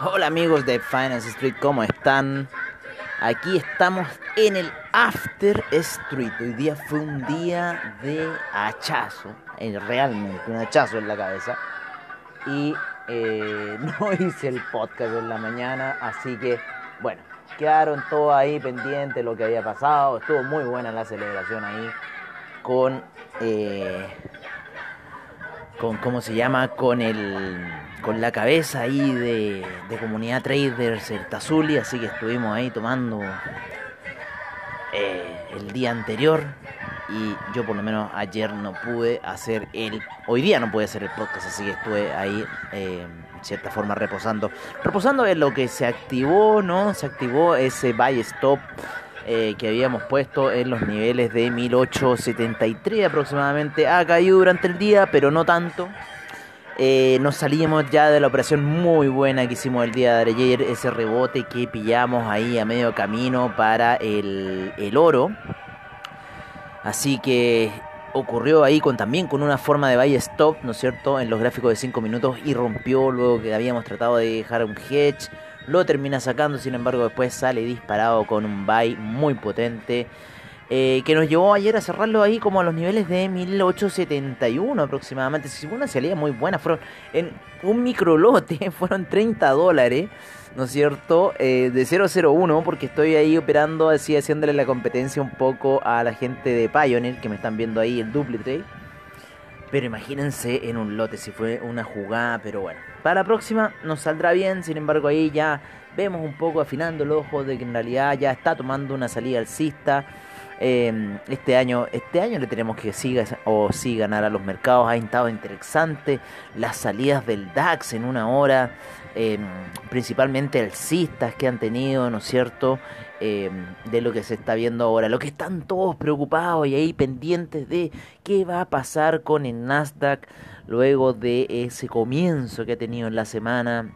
Hola amigos de Finance Street, ¿cómo están? Aquí estamos en el After Street. Hoy día fue un día de hachazo, eh, realmente un hachazo en la cabeza. Y eh, no hice el podcast en la mañana, así que bueno, quedaron todos ahí pendientes lo que había pasado. Estuvo muy buena la celebración ahí con, eh, con ¿cómo se llama? Con el con la cabeza ahí de, de comunidad traders, el Tazuli, así que estuvimos ahí tomando eh, el día anterior y yo por lo menos ayer no pude hacer el, hoy día no pude hacer el podcast, así que estuve ahí eh, cierta forma reposando, reposando en lo que se activó, ¿no? Se activó ese buy stop eh, que habíamos puesto en los niveles de 1873 aproximadamente, ha caído durante el día, pero no tanto. Eh, nos salíamos ya de la operación muy buena que hicimos el día de ayer, ese rebote que pillamos ahí a medio camino para el, el oro. Así que ocurrió ahí con también con una forma de buy stop, ¿no es cierto? En los gráficos de 5 minutos y rompió luego que habíamos tratado de dejar un hedge. Lo termina sacando, sin embargo después sale disparado con un buy muy potente. Eh, que nos llevó ayer a cerrarlo ahí como a los niveles de 1871 aproximadamente. Si fue una salida muy buena, fueron en un micro lote, fueron 30 dólares, ¿no es cierto? Eh, de 001, porque estoy ahí operando, así haciéndole la competencia un poco a la gente de Pioneer, que me están viendo ahí el duplicate. Pero imagínense en un lote si fue una jugada, pero bueno. Para la próxima nos saldrá bien, sin embargo ahí ya vemos un poco afinando el ojo de que en realidad ya está tomando una salida alcista. Eh, este año este año le tenemos que siga o sí ganar a los mercados ha estado interesante las salidas del DAX en una hora eh, principalmente alcistas que han tenido no es cierto eh, de lo que se está viendo ahora lo que están todos preocupados y ahí pendientes de qué va a pasar con el Nasdaq luego de ese comienzo que ha tenido en la semana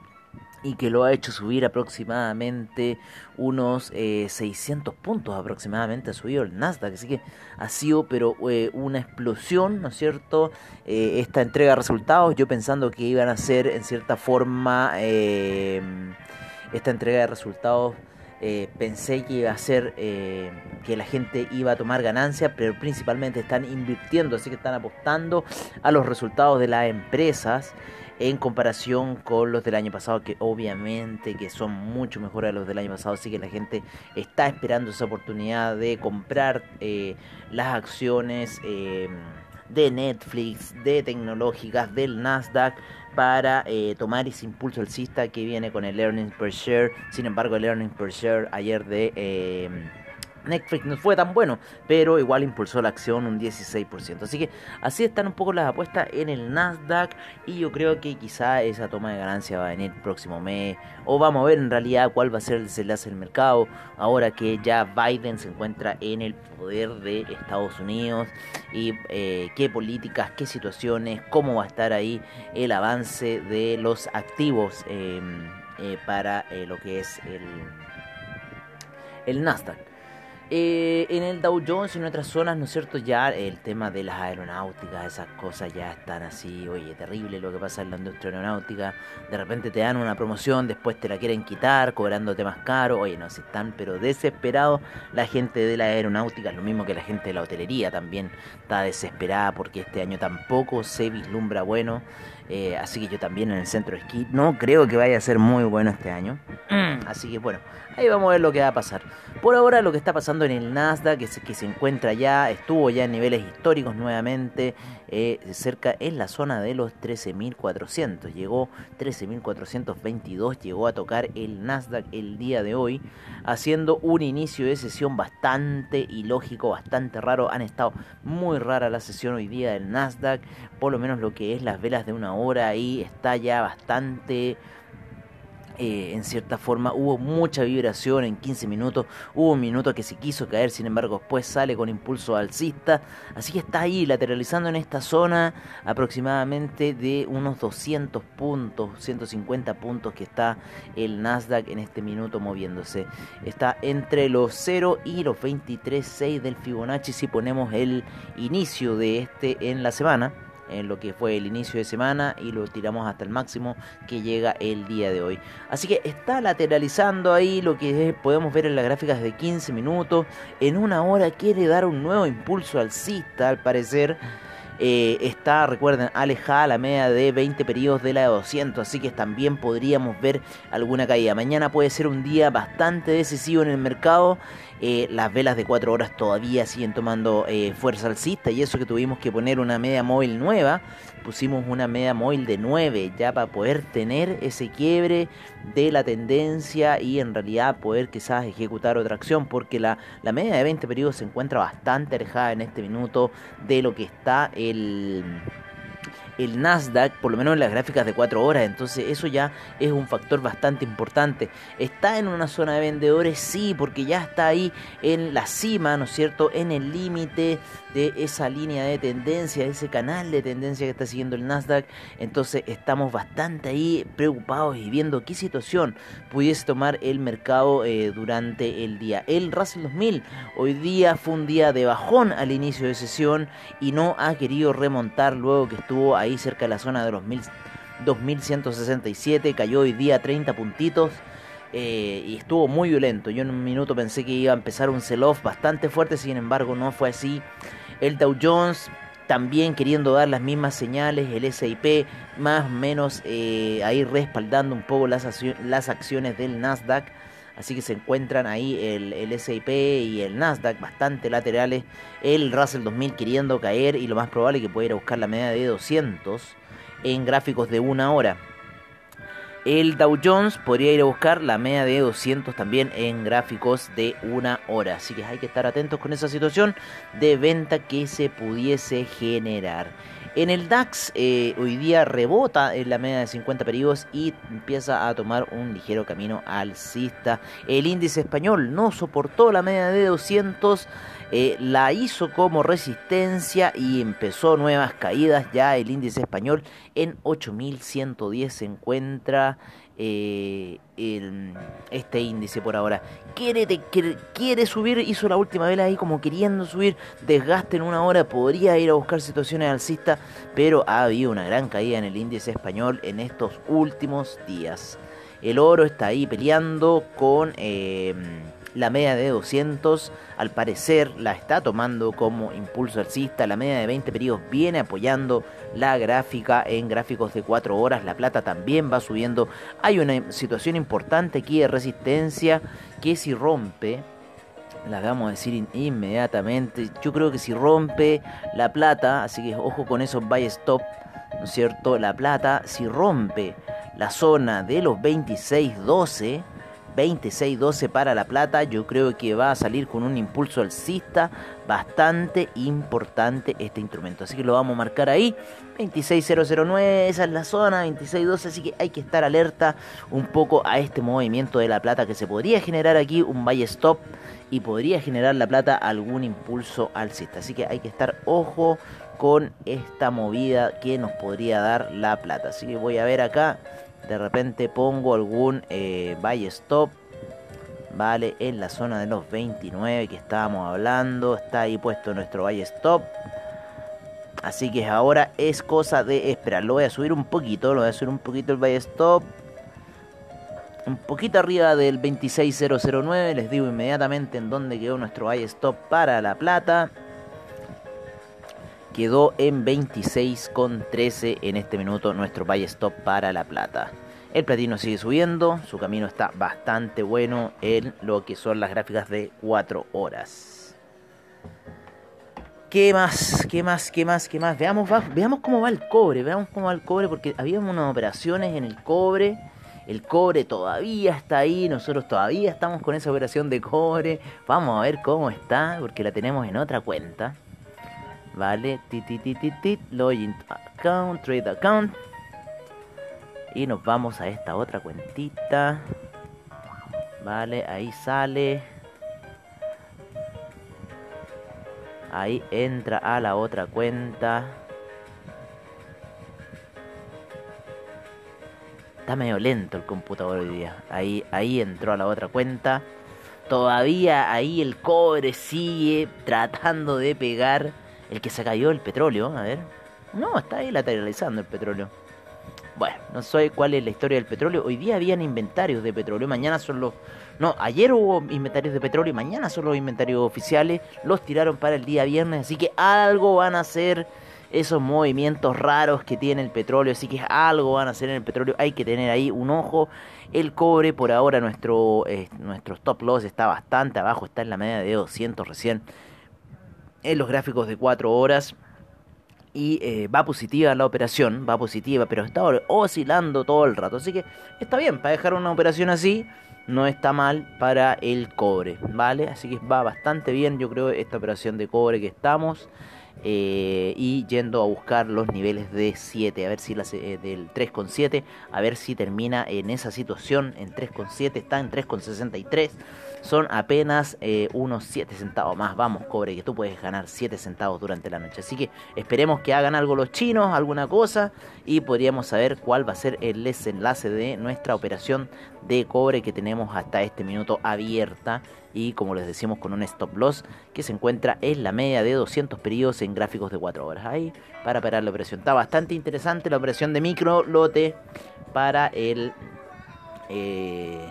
y que lo ha hecho subir aproximadamente unos eh, 600 puntos aproximadamente ha subido el Nasdaq. Así que ha sido pero eh, una explosión no es cierto eh, esta entrega de resultados yo pensando que iban a ser en cierta forma eh, esta entrega de resultados eh, pensé que iba a ser eh, que la gente iba a tomar ganancias, pero principalmente están invirtiendo, así que están apostando a los resultados de las empresas en comparación con los del año pasado, que obviamente que son mucho mejores a los del año pasado, así que la gente está esperando esa oportunidad de comprar eh, las acciones eh, de Netflix, de tecnológicas, del Nasdaq, para eh, tomar ese impulso alcista que viene con el earnings per share. Sin embargo, el earnings per share ayer de... Eh, Netflix no fue tan bueno, pero igual impulsó la acción un 16%. Así que así están un poco las apuestas en el Nasdaq y yo creo que quizá esa toma de ganancia va a venir el próximo mes o vamos a ver en realidad cuál va a ser el desenlace del mercado ahora que ya Biden se encuentra en el poder de Estados Unidos y eh, qué políticas, qué situaciones, cómo va a estar ahí el avance de los activos eh, eh, para lo que es el, el Nasdaq. Eh, en el Dow Jones y en otras zonas, ¿no es cierto? Ya el tema de las aeronáuticas, esas cosas ya están así, oye, terrible lo que pasa en la industria aeronáutica. De repente te dan una promoción, después te la quieren quitar, cobrándote más caro. Oye, no, si están, pero desesperados la gente de la aeronáutica, lo mismo que la gente de la hotelería también está desesperada porque este año tampoco se vislumbra bueno. Eh, así que yo también en el centro de esquí no creo que vaya a ser muy bueno este año. Así que bueno, ahí vamos a ver lo que va a pasar. Por ahora lo que está pasando en el Nasdaq, que se, que se encuentra ya, estuvo ya en niveles históricos nuevamente, eh, cerca en la zona de los 13.400. Llegó 13.422, llegó a tocar el Nasdaq el día de hoy, haciendo un inicio de sesión bastante ilógico, bastante raro. Han estado muy rara la sesión hoy día del Nasdaq, por lo menos lo que es las velas de una hora ahí está ya bastante eh, en cierta forma hubo mucha vibración en 15 minutos, hubo un minuto que se quiso caer, sin embargo después sale con impulso alcista, así que está ahí lateralizando en esta zona aproximadamente de unos 200 puntos, 150 puntos que está el Nasdaq en este minuto moviéndose. Está entre los 0 y los 23.6 del Fibonacci si ponemos el inicio de este en la semana en lo que fue el inicio de semana y lo tiramos hasta el máximo que llega el día de hoy. Así que está lateralizando ahí lo que podemos ver en las gráficas de 15 minutos. En una hora quiere dar un nuevo impulso alcista al parecer. Eh, está, recuerden, alejada la media de 20 periodos de la de 200, así que también podríamos ver alguna caída. Mañana puede ser un día bastante decisivo en el mercado eh, las velas de 4 horas todavía siguen tomando eh, fuerza alcista y eso que tuvimos que poner una media móvil nueva, pusimos una media móvil de 9 ya para poder tener ese quiebre de la tendencia y en realidad poder quizás ejecutar otra acción porque la, la media de 20 periodos se encuentra bastante alejada en este minuto de lo que está el el Nasdaq, por lo menos en las gráficas de 4 horas. Entonces eso ya es un factor bastante importante. ¿Está en una zona de vendedores? Sí, porque ya está ahí en la cima, ¿no es cierto? En el límite de esa línea de tendencia, ese canal de tendencia que está siguiendo el Nasdaq. Entonces estamos bastante ahí preocupados y viendo qué situación pudiese tomar el mercado eh, durante el día. El Russell 2000 hoy día fue un día de bajón al inicio de sesión y no ha querido remontar luego que estuvo ahí cerca de la zona de los 2167, cayó hoy día 30 puntitos. Eh, y estuvo muy violento. Yo en un minuto pensé que iba a empezar un sell-off bastante fuerte, sin embargo no fue así. El Dow Jones también queriendo dar las mismas señales, el SIP más o menos eh, ahí respaldando un poco las acciones del Nasdaq. Así que se encuentran ahí el, el SIP y el Nasdaq bastante laterales. El Russell 2000 queriendo caer y lo más probable es que pueda ir a buscar la media de 200 en gráficos de una hora. El Dow Jones podría ir a buscar la media de 200 también en gráficos de una hora. Así que hay que estar atentos con esa situación de venta que se pudiese generar. En el DAX eh, hoy día rebota en la media de 50 periodos y empieza a tomar un ligero camino alcista. El índice español no soportó la media de 200, eh, la hizo como resistencia y empezó nuevas caídas. Ya el índice español en 8110 se encuentra eh, este índice por ahora. Quiere, quiere, subir, hizo la última vela ahí como queriendo subir, desgaste en una hora, podría ir a buscar situaciones alcistas, pero ha habido una gran caída en el índice español en estos últimos días. El oro está ahí peleando con... Eh, la media de 200 al parecer la está tomando como impulso alcista. La media de 20 periodos viene apoyando la gráfica en gráficos de 4 horas. La plata también va subiendo. Hay una situación importante aquí de resistencia que si rompe, la vamos a decir inmediatamente. Yo creo que si rompe la plata, así que ojo con eso, buy stop, ¿no es cierto? La plata, si rompe la zona de los 26.12 26-12 para La Plata. Yo creo que va a salir con un impulso alcista bastante importante este instrumento. Así que lo vamos a marcar ahí. 26009, esa es la zona, 26-12. Así que hay que estar alerta un poco a este movimiento de La Plata que se podría generar aquí un buy stop y podría generar La Plata algún impulso alcista. Así que hay que estar ojo con esta movida que nos podría dar La Plata. Así que voy a ver acá de repente pongo algún eh, stop vale en la zona de los 29 que estábamos hablando. Está ahí puesto nuestro buy stop. Así que ahora es cosa de esperar. Lo voy a subir un poquito lo voy a subir un poquito el buy stop. Un poquito arriba del 26009 les digo inmediatamente en dónde quedó nuestro buy stop para la plata quedó en 26,13 en este minuto nuestro buy stop para la plata. El platino sigue subiendo, su camino está bastante bueno en lo que son las gráficas de 4 horas. ¿Qué más? ¿Qué más? ¿Qué más? ¿Qué más? Veamos, veamos cómo va el cobre, veamos cómo va el cobre, porque había unas operaciones en el cobre. El cobre todavía está ahí, nosotros todavía estamos con esa operación de cobre. Vamos a ver cómo está, porque la tenemos en otra cuenta. Vale, tit, login account, trade account. Y nos vamos a esta otra cuentita. Vale, ahí sale. Ahí entra a la otra cuenta. Está medio lento el computador hoy día. Ahí, ahí entró a la otra cuenta. Todavía ahí el cobre sigue tratando de pegar el que se cayó el petróleo. A ver. No, está ahí lateralizando el petróleo. Bueno, no sé cuál es la historia del petróleo. Hoy día habían inventarios de petróleo. Mañana son los. No, ayer hubo inventarios de petróleo y mañana son los inventarios oficiales. Los tiraron para el día viernes. Así que algo van a hacer esos movimientos raros que tiene el petróleo. Así que algo van a hacer en el petróleo. Hay que tener ahí un ojo. El cobre, por ahora, nuestro, eh, nuestro loss está bastante abajo. Está en la media de 200 recién. En los gráficos de 4 horas y eh, va positiva la operación, va positiva, pero está oscilando todo el rato. Así que está bien, para dejar una operación así, no está mal para el cobre, ¿vale? Así que va bastante bien, yo creo, esta operación de cobre que estamos. Eh, y yendo a buscar los niveles de 7, a ver si la, eh, del 3,7, a ver si termina en esa situación, en 3,7, está en 3,63 son apenas eh, unos 7 centavos más. Vamos, cobre, que tú puedes ganar 7 centavos durante la noche. Así que esperemos que hagan algo los chinos, alguna cosa, y podríamos saber cuál va a ser el desenlace de nuestra operación de cobre que tenemos hasta este minuto abierta. Y como les decimos, con un stop loss que se encuentra en la media de 200 periodos en gráficos de 4 horas. Ahí para parar la operación. Está bastante interesante la operación de micro lote para el. Eh,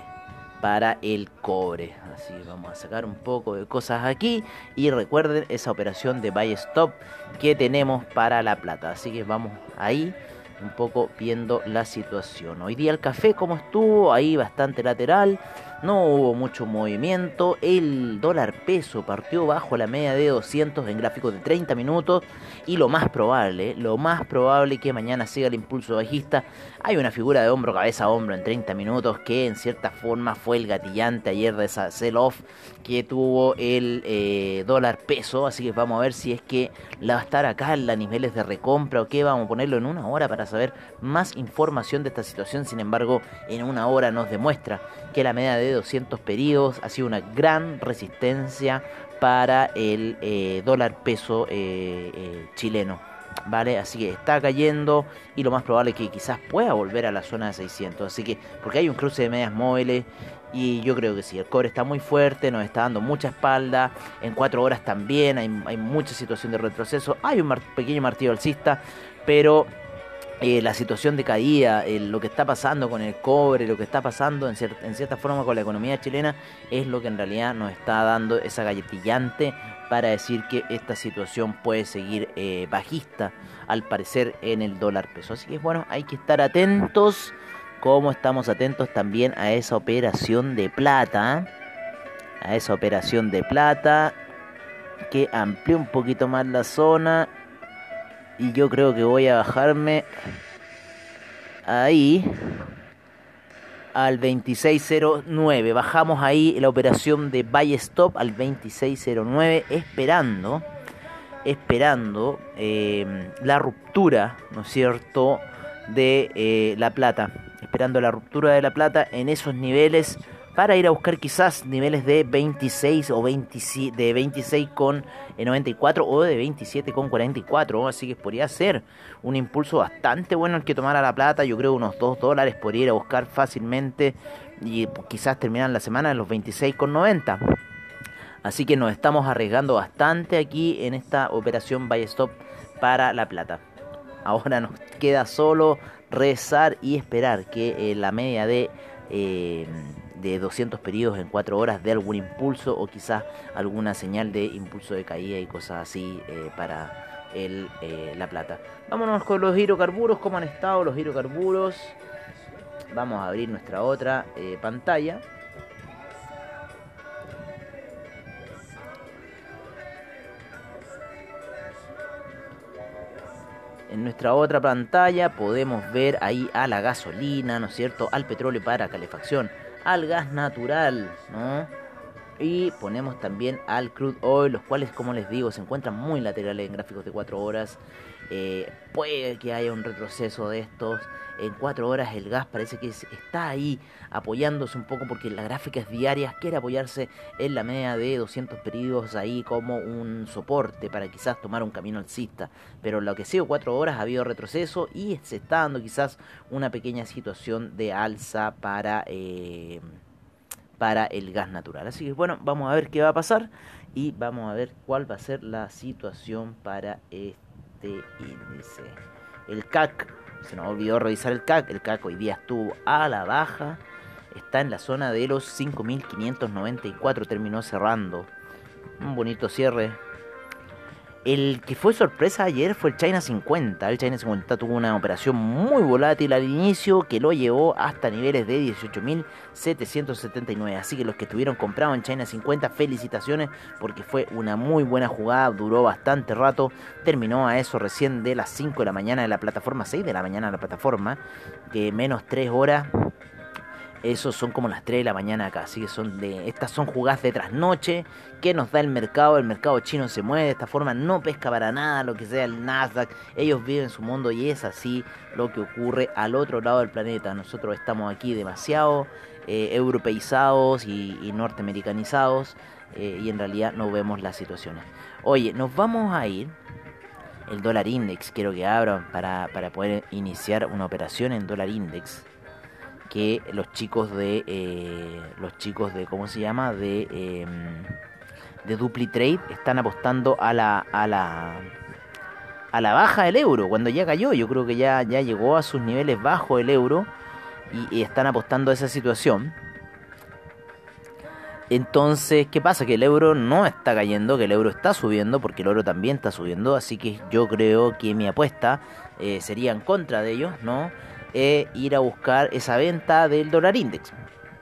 para el cobre. Así vamos a sacar un poco de cosas aquí y recuerden esa operación de buy stop que tenemos para la plata. Así que vamos ahí un poco viendo la situación. Hoy día el café como estuvo, ahí bastante lateral, no hubo mucho movimiento, el dólar peso partió bajo la media de 200 en gráficos de 30 minutos. Y lo más probable, lo más probable que mañana siga el impulso bajista, hay una figura de hombro cabeza a hombro en 30 minutos que en cierta forma fue el gatillante ayer de esa sell-off que tuvo el eh, dólar peso, así que vamos a ver si es que la va a estar acá en los niveles de recompra o qué, vamos a ponerlo en una hora para saber más información de esta situación. Sin embargo, en una hora nos demuestra que la media de 200 periodos ha sido una gran resistencia para el eh, dólar peso eh, eh, chileno. ¿Vale? Así que está cayendo y lo más probable es que quizás pueda volver a la zona de 600. Así que, porque hay un cruce de medias móviles y yo creo que sí, el cobre está muy fuerte, nos está dando mucha espalda. En cuatro horas también hay, hay mucha situación de retroceso. Hay un pequeño martillo alcista, pero eh, la situación de caída, lo que está pasando con el cobre, lo que está pasando en, cierta forma con la economía chilena, es lo que en realidad nos está dando esa galletillante para decir que esta situación puede seguir eh, bajista, al parecer, en el dólar peso. Así que bueno, hay que estar atentos, como estamos atentos también a esa operación de plata, a esa operación de plata que amplió un poquito más la zona y yo creo que voy a bajarme ahí al 2609. Bajamos ahí la operación de buy stop al 2609 esperando esperando em, la ruptura, ¿no es cierto?, de eh, la plata. Esperando la ruptura de la plata en esos niveles para ir a buscar quizás niveles de 26 o 27, de 26 con 94 o de 27 con 44. Así que podría ser un impulso bastante bueno el que tomara la plata. Yo creo unos 2 dólares podría ir a buscar fácilmente y quizás terminar la semana en los 26 con 90. Así que nos estamos arriesgando bastante aquí en esta operación buy stop para la plata. Ahora nos queda solo rezar y esperar que eh, la media de eh, de 200 periodos en 4 horas de algún impulso o quizás alguna señal de impulso de caída y cosas así eh, para el, eh, la plata. Vámonos con los hidrocarburos, cómo han estado los hidrocarburos. vamos a abrir nuestra otra eh, pantalla. En nuestra otra pantalla podemos ver ahí a la gasolina, ¿no es cierto? Al petróleo para calefacción, al gas natural, ¿no? Y ponemos también al crude oil, los cuales, como les digo, se encuentran muy laterales en gráficos de 4 horas. Eh, puede que haya un retroceso de estos. En 4 horas el gas parece que está ahí apoyándose un poco porque las gráficas diarias quiere apoyarse en la media de 200 periodos ahí como un soporte para quizás tomar un camino alcista. Pero lo que sido 4 horas ha habido retroceso y se está dando quizás una pequeña situación de alza para... Eh, para el gas natural. Así que bueno, vamos a ver qué va a pasar y vamos a ver cuál va a ser la situación para este índice. El CAC, se nos olvidó revisar el CAC, el CAC hoy día estuvo a la baja, está en la zona de los 5.594, terminó cerrando. Un bonito cierre el que fue sorpresa ayer fue el China 50. El China 50 tuvo una operación muy volátil al inicio que lo llevó hasta niveles de 18.779. Así que los que estuvieron comprados en China 50, felicitaciones porque fue una muy buena jugada, duró bastante rato. Terminó a eso recién de las 5 de la mañana de la plataforma, 6 de la mañana de la plataforma, que menos 3 horas esos son como las 3 de la mañana acá, así que son de estas son jugadas de trasnoche que nos da el mercado, el mercado chino se mueve de esta forma, no pesca para nada lo que sea el Nasdaq, ellos viven su mundo y es así lo que ocurre al otro lado del planeta. Nosotros estamos aquí demasiado eh, europeizados y, norteamericanizados eh, y en realidad no vemos las situaciones. Oye, nos vamos a ir el dólar index, quiero que abran para, para poder iniciar una operación en dólar index que los chicos de eh, los chicos de cómo se llama de eh, de DupliTrade están apostando a la a la a la baja del euro cuando ya cayó yo creo que ya ya llegó a sus niveles bajos el euro y, están apostando a esa situación entonces, ¿qué pasa? Que el euro no está cayendo, que el euro está subiendo, porque el oro también está subiendo, así que yo creo que mi apuesta eh, sería en contra de ellos, ¿no? E ir a buscar esa venta del dólar index.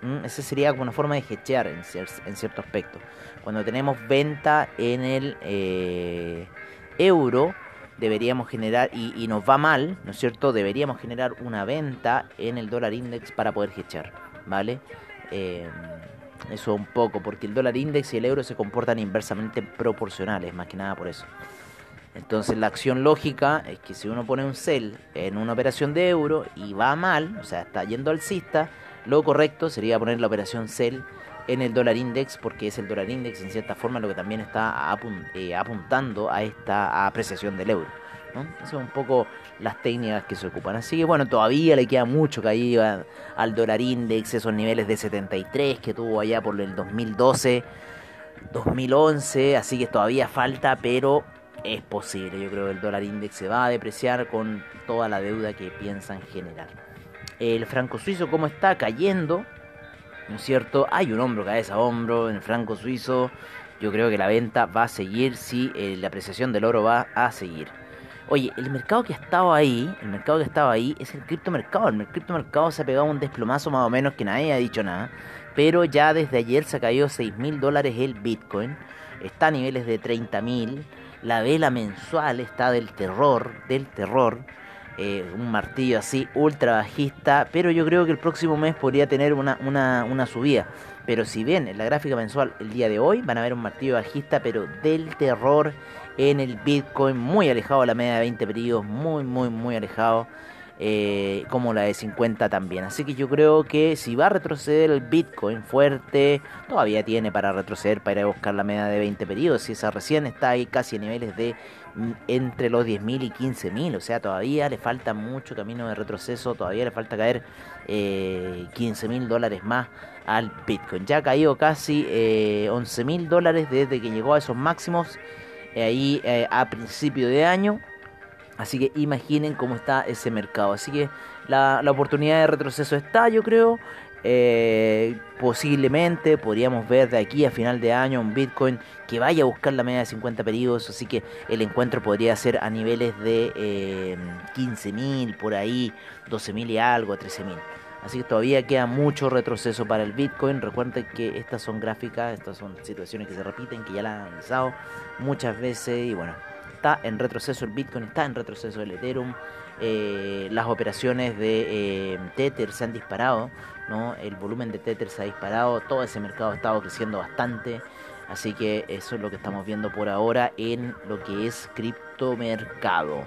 ¿Mm? Esa sería como una forma de hedgear en, cierto aspecto. Cuando tenemos venta en el eh, euro, deberíamos generar, y, nos va mal, ¿no es cierto? Deberíamos generar una venta en el dólar index para poder hedgear, ¿vale? Eh, eso un poco, porque el dólar index y el euro se comportan inversamente proporcionales, más que nada por eso. Entonces la acción lógica es que si uno pone un sell en una operación de euro y va mal, o sea, está yendo alcista, lo correcto sería poner la operación sell en el dólar index porque es el dólar index en cierta forma lo que también está eh, apuntando a esta apreciación del euro. Esas son un poco las técnicas que se ocupan. Así que bueno, todavía le queda mucho caída al dólar index, esos niveles de 73 que tuvo allá por el 2012, 2011, así que todavía falta, pero es posible. Yo creo que el dólar index se va a depreciar con toda la deuda que piensan generar. El franco suizo, como está cayendo, ¿no es cierto? Hay un hombro, cabeza a hombro en el franco suizo. Yo creo que la venta va a seguir si eh, la apreciación del oro va a seguir. Oye, el mercado que estaba ahí, el mercado que estaba ahí es el criptomercado. El criptomercado se ha pegado un desplomazo más o menos que nadie ha dicho nada. Pero ya desde ayer se ha caído 6 mil dólares el Bitcoin. Está a niveles de 30 mil. La vela mensual está del terror, del terror. Eh, un martillo así ultra bajista, pero yo creo que el próximo mes podría tener una, una, subida. Pero si bien en la gráfica mensual el día de hoy van a ver un martillo bajista, pero del terror en el Bitcoin, muy alejado de la media de 20 periodos, muy, muy, muy alejado. Eh, como la de 50 también. Así que yo creo que si va a retroceder el Bitcoin fuerte, todavía tiene para retroceder para ir a buscar la media de 20 periodos. Si esa recién está ahí casi a niveles de mm, entre los 10.000 y 15.000, o sea, todavía le falta mucho camino de retroceso, todavía le falta caer eh, 15.000 dólares más al Bitcoin. Ya ha caído casi eh, 11.000 dólares desde que llegó a esos máximos eh, ahí eh, a principio de año. Así que imaginen cómo está ese mercado. Así que la, oportunidad de retroceso está, yo creo. Eh, posiblemente podríamos ver de aquí a final de año un Bitcoin que vaya a buscar la media de 50 periodos, así que el encuentro podría ser a niveles de eh, 15.000 por ahí, 12.000 y algo, 13.000. Así que todavía queda mucho retroceso para el Bitcoin. Recuerden que estas son gráficas, estas son situaciones que se repiten, que ya la han analizado muchas veces. Y bueno, está en retroceso el Bitcoin, está en retroceso el Ethereum. Eh, las operaciones de eh, Tether se han disparado, ¿no? El volumen de Tether se ha disparado, todo ese mercado ha estado creciendo bastante. Así que eso es lo que estamos viendo por ahora en lo que es criptomercado.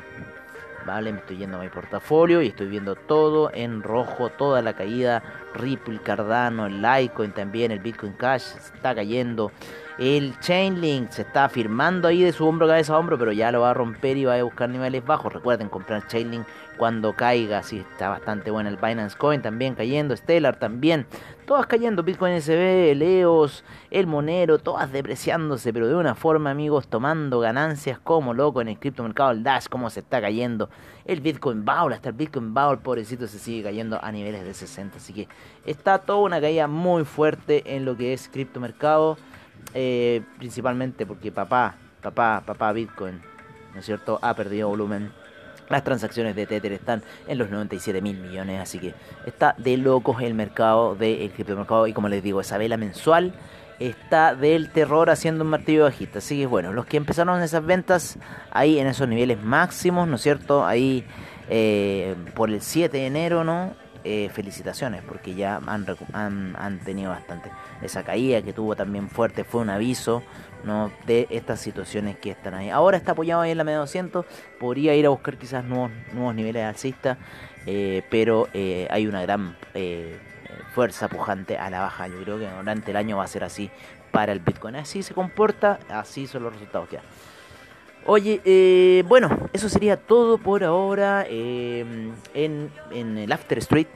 Vale, me estoy yendo a mi portafolio y estoy viendo todo en rojo, toda la caída, Ripple, Cardano, el Litecoin también, el Bitcoin Cash está cayendo. El Chainlink se está firmando ahí de su hombro cabeza a hombro, pero ya lo va a romper y va a buscar niveles bajos. Recuerden comprar Chainlink cuando caiga, sí está bastante bueno. El Binance Coin también cayendo, Stellar también, todas cayendo. Bitcoin SB, Leos, el Monero, todas depreciándose, pero de una forma, amigos, tomando ganancias como loco en el criptomercado. El Dash, como se está cayendo. El Bitcoin Bowl, hasta el Bitcoin Bowl, pobrecito, se sigue cayendo a niveles de 60. Así que está toda una caída muy fuerte en lo que es criptomercado. Eh, principalmente porque papá, papá, papá Bitcoin, ¿no es cierto?, ha perdido volumen. Las transacciones de Tether están en los 97 mil millones, así que está de locos el mercado del criptomercado. Y como les digo, esa vela mensual está del terror haciendo un martillo bajista. Así que bueno, los que empezaron esas ventas ahí en esos niveles máximos, ¿no es cierto? Ahí eh, por el 7 de enero, ¿no? Eh, felicitaciones porque ya han, han, tenido bastante. Esa caída que tuvo también fuerte fue un aviso ¿no? de estas situaciones que están ahí. Ahora está apoyado ahí en la media 200, podría ir a buscar quizás nuevos, nuevos niveles alcistas, eh, pero eh, hay una gran fuerza pujante a la baja. Yo creo que durante el año va a ser así para el Bitcoin. Así se comporta, así son los resultados que hay. Oye, eh, bueno, eso sería todo por ahora em, en, el After Street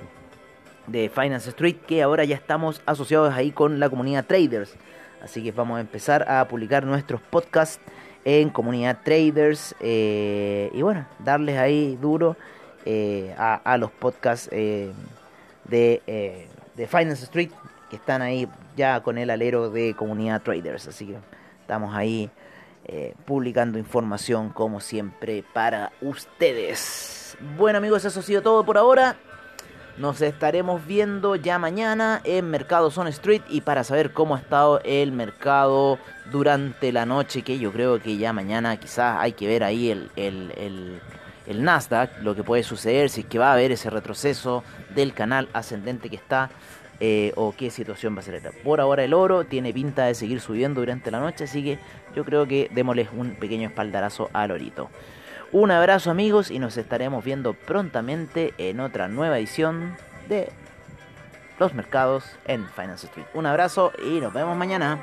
de Finance Street, que ahora ya estamos asociados ahí con la comunidad traders. Así que vamos a empezar a publicar nuestros podcasts en comunidad traders eh, y bueno, darles ahí duro eh, a, los podcasts de, de Finance Street que están ahí ya con el alero de comunidad traders. Así que estamos ahí eh, publicando información como siempre para ustedes. Bueno amigos, eso ha sido todo por ahora. Nos estaremos viendo ya mañana en Mercado Zone Street y para saber cómo ha estado el mercado durante la noche, que yo creo que ya mañana quizás hay que ver ahí el, el, el Nasdaq, lo que puede suceder, si es que va a haber ese retroceso del canal ascendente que está eh, o qué situación va a ser Por ahora el oro tiene pinta de seguir subiendo durante la noche, así que yo creo que démosles un pequeño espaldarazo al orito. Un abrazo amigos y nos estaremos viendo prontamente en otra nueva edición de Los Mercados en Finance Street. Un abrazo y nos vemos mañana.